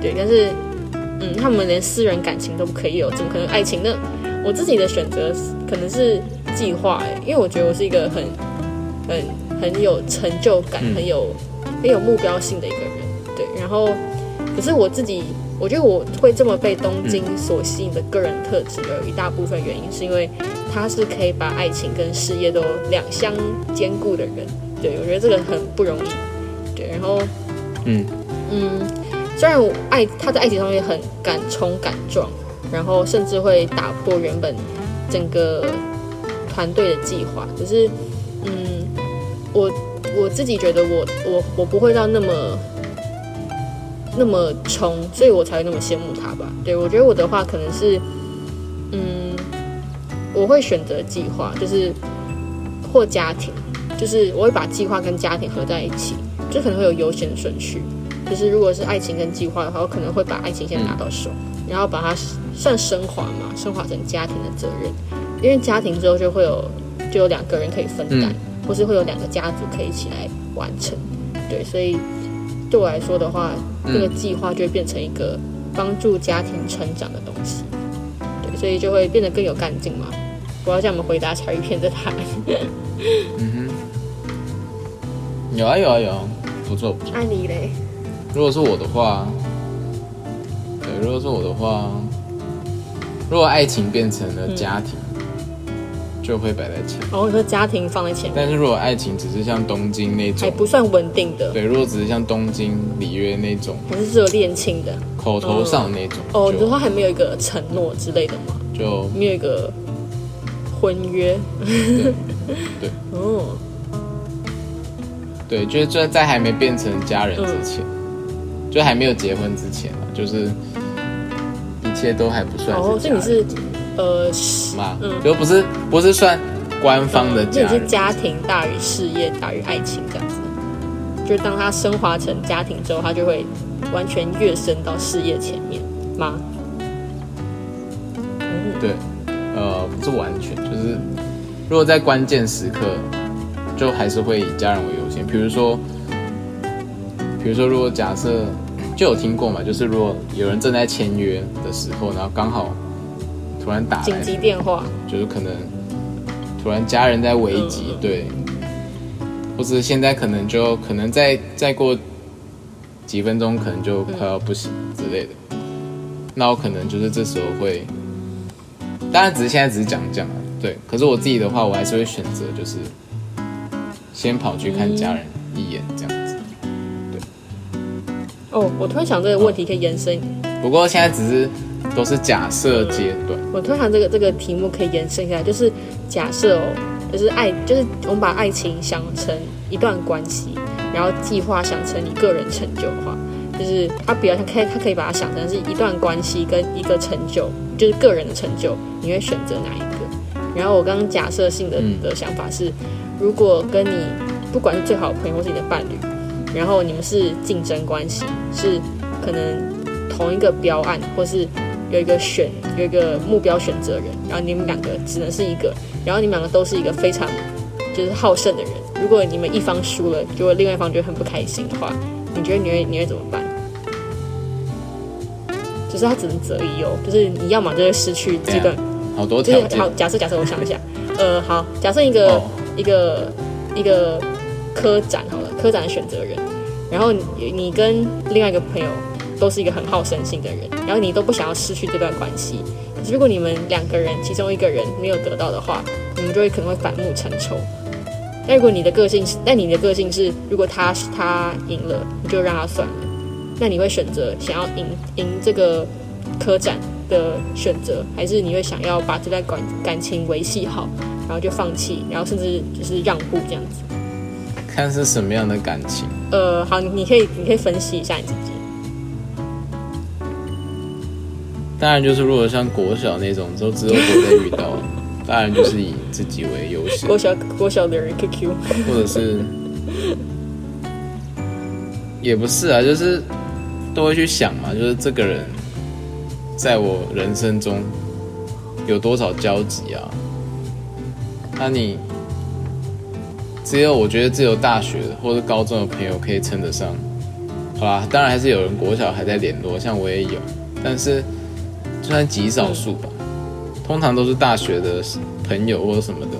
对，但是嗯，他们连私人感情都不可以有，怎么可能爱情呢？我自己的选择可能是计划、欸，因为我觉得我是一个很很很有成就感、嗯很有很有目标性的一个人。对，然后可是我自己，我觉得我会这么被东京所吸引的个人特质，有一大部分原因是因为他是可以把爱情跟事业都两相兼顾的人。对我觉得这个很不容易。对，然后嗯嗯，虽然我爱他在爱情上面很敢冲敢撞，然后甚至会打破原本整个团队的计划，可是嗯，我我自己觉得我我我不会到那么那么冲，所以我才会那么羡慕他吧。对我觉得我的话可能是嗯，我会选择计划，就是或家庭，就是我会把计划跟家庭合在一起，就可能会有优先顺序。就是如果是爱情跟计划的话，我可能会把爱情先拿到手，然后把它算升华嘛，升华成家庭的责任。因为家庭之后就会有就有两个人可以分担，或是会有两个家族可以一起来完成。对，所以对我来说的话，这个计划就会变成一个帮助家庭成长的东西。对，所以就会变得更有干劲嘛。我要这样我们回答茶鱼片的答案。嗯哼，有啊有啊有啊，不错不错。爱你嘞，如果是我的话，对，如果是我的话，如果爱情变成了家庭，就会摆在前面。然后你说家庭放在前面，但是如果爱情只是像东京那种还，不算稳定的，对，如果只是像东京里约那种还是只有恋情的。口头上那种，哦，你就说他还没有一个承诺之类的吗？就没有一个婚约？对对 哦，对，就是在在还没变成家人之前，嗯就还没有结婚之前啊，就是一切都还不算哦，所以你是呃，是嘛，嗯就不是不是算官方的所以你是家庭大于事业大于爱情这样子，就是当他升华成家庭之后，他就会完全跃升到事业前面吗？对，呃，不是完全，就是如果在关键时刻，就还是会以家人为优先。比如说，比如说，如果假设就有听过嘛，就是如果有人正在签约的时候，然后刚好突然打紧，急电话，就是可能突然家人在危急，对，或者现在可能就可能再再过几分钟，可能就快要不行之类的。那我可能就是这时候会，当然只是现在只是讲讲啊，对。可是我自己的话，我还是会选择就是先跑去看家人一眼这样子。哦，我突然想这个问题可以延伸，不过现在只是都是假设阶段，我通常这个这个题目可以延伸一下，就是假设哦，就是爱，就是我们把爱情想成一段关系，然后计划想成你个人成就的话，就是他比较像可以，他可以把它想成是一段关系跟一个成就，就是个人的成就，你会选择哪一个？然后我刚刚假设性的的想法是，如果跟你不管是最好的朋友或是你的伴侣，然后你们是竞争关系，是可能同一个标案，或是有一个选有一个目标选择人，然后你们两个只能是一个，然后你们两个都是一个非常就是好胜的人。如果你们一方输了，如果另外一方觉得很不开心的话，你觉得你会你会怎么办？就是他只能择一哦，就是你要么就会失去这段，好多条件。就是好，假设假设我想一下，呃，好，假设一个、哦一个一个科展好了，科展的选择人，然后你你跟另外一个朋友都是一个很好胜心的人，然后你都不想要失去这段关系，可是如果你们两个人其中一个人没有得到的话，你们就会可能会反目成仇。那如果你的个性是，那你的个性是，如果他他赢了，你就让他算了。那你会选择想要赢赢这个科展的选择，还是你会想要把这段感感情维系好，然后就放弃，然后甚至就是让步这样子？看是什么样的感情。呃，好，你可以你可以分析一下你自己。当然就是如果像国小那种，都只有我在遇到，当然就是以自己为优先，国小国小的人 QQ，或者是也不是啊，就是都会去想嘛，就是这个人在我人生中有多少交集啊？那你只有我觉得只有大学或者高中的朋友可以称得上。好啦，当然还是有人国小还在联络，像我也有，但是就算极少数吧，通常都是大学的朋友或者什么的，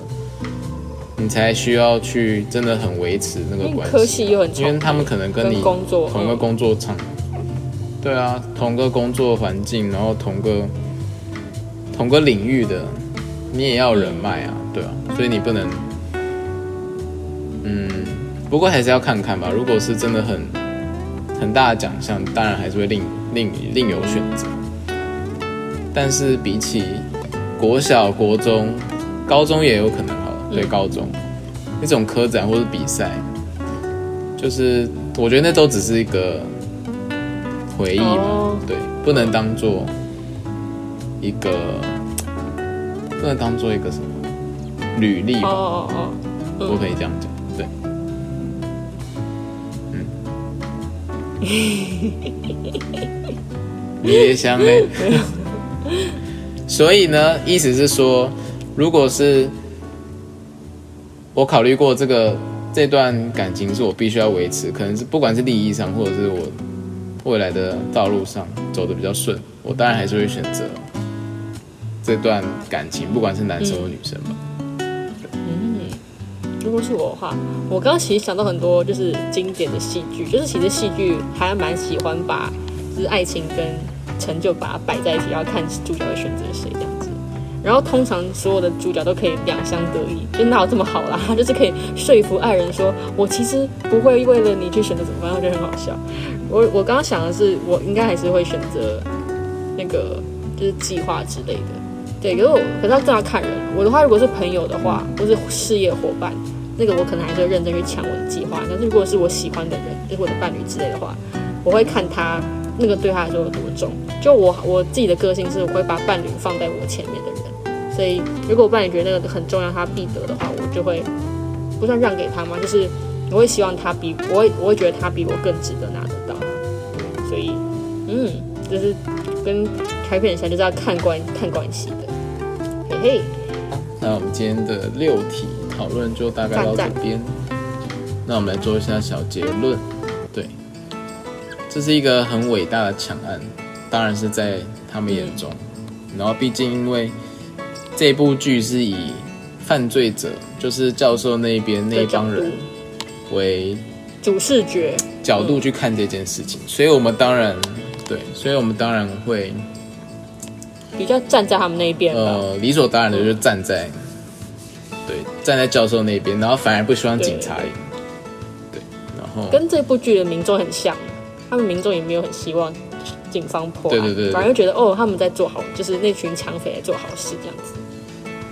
你才需要去真的很维持那个关系。科系又很因为他们可能跟你同个嗯工作场，对啊，同个工作环境，然后同个同个领域的，你也要人脉啊，对啊，所以你不能，嗯，不过还是要看看吧。如果是真的很很大的奖项，当然还是会另另另有选择。但是比起国小、国中、高中也有可能好了，对，嗯高中那种科展或者比赛，就是我觉得那都只是一个回忆嘛，哦。对，不能当做一个，不能当做一个什么履历哦吧，哦哦，嗯我可以这样讲，对，嗯，你也想嘞，所以呢，意思是说，如果是我考虑过这个这段感情是我必须要维持，可能是不管是利益上，或者是我未来的道路上走的比较顺，我当然还是会选择这段感情，不管是男生或女生吧。嗯如果是我的话，我刚刚其实想到很多就是经典的戏剧，就是其实戏剧还蛮喜欢把就是爱情跟成就把它摆在一起，然后看主角会选择谁这样子。然后通常所有的主角都可以两相得益，就哪有这么好啦？就是可以说服爱人说，我其实不会为了你去选择怎么办，我觉得很好笑。我我刚刚想的是，我应该还是会选择那个就是计划之类的。对，可是我可是要这样看人。我的话，如果是朋友的话，或是事业伙伴，那个我可能还是会认真去抢我的计划。但是如果是我喜欢的人，就是我的伴侣之类的话，我会看他那个对他来说有多重。就我我自己的个性是，我会把伴侣放在我前面的人。所以如果我伴侣觉得那个很重要，他必得的话，我就会不算让给他吗，就是我会希望他比我会我会觉得他比我更值得拿得到。对，所以嗯，就是跟开片像，就是要看关看关系的。嘿嘿。那我们今天的六题讨论就大概到这边。那我们来做一下小结论。这是一个很伟大的抢案，当然是在他们眼中。然后，毕竟因为这部剧是以犯罪者，就是教授那边那一帮人为主视觉角度去看这件事情，所以我们当然对，所以我们当然会比较站在他们那边。呃，理所当然的就站在，对，站在教授那边，然后反而不希望警察赢，对，然后跟这部剧的民众很像，他们民众也没有很希望警方破案，对对对对反而觉得哦他们在做好，就是那群抢匪在做好事这样子。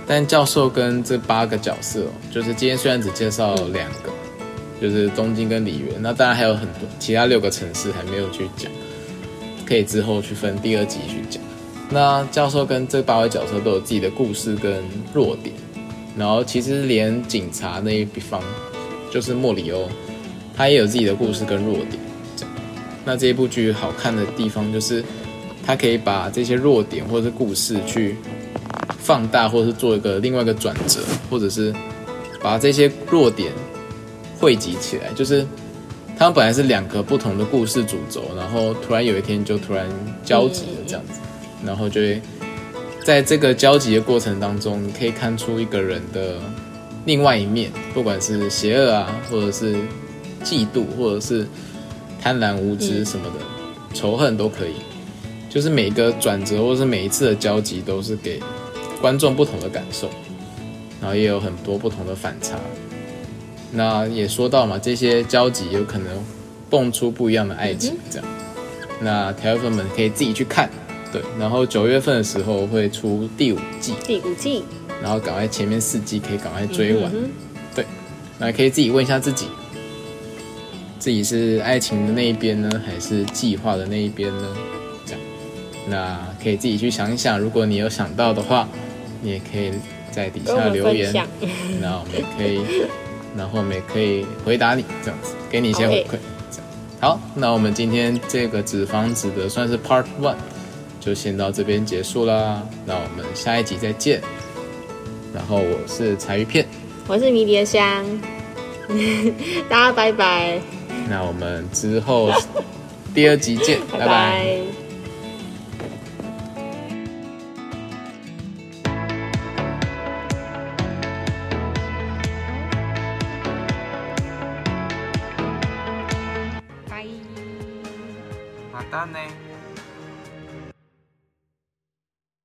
但教授跟这八个角色、哦，就是今天虽然只介绍两个，就是东京跟梨园，那当然还有很多其他六个城市还没有去讲，可以之后去分第二集去讲。那教授跟这八位角色都有自己的故事跟弱点，然后其实连警察那一方，就是莫里欧，他也有自己的故事跟弱点。那这一部剧好看的地方就是，它可以把这些弱点或者是故事去放大，或者是做一个另外一个转折，或者是把这些弱点汇集起来。就是他们本来是两个不同的故事主轴，然后突然有一天就突然交集了这样子，然后就会在这个交集的过程当中，你可以看出一个人的另外一面，不管是邪恶啊，或者是嫉妒，或者是贪婪无知什么的、仇恨都可以。就是每个转折或是每一次的交集，都是给观众不同的感受，然后也有很多不同的反差。那也说到嘛，这些交集有可能蹦出不一样的爱情，这样。那条友粉们可以自己去看，对。然后九月份的时候会出第五季，第五季然后赶快前面四季可以赶快追完，嗯对。那可以自己问一下自己，自己是爱情的那一边呢，还是计划的那一边呢？这样，那可以自己去想一想。如果你有想到的话，你也可以在底下留言。然后我们也可以，然后我们也可以回答你，这样子，给你一些回馈。这样，好，那我们今天这个纸房子的算是 Part One，就先到这边结束啦。那我们下一集再见。然后我是柴鱼片，我是迷迭香，大家拜拜，那我们之后第二集见，拜拜拜拜。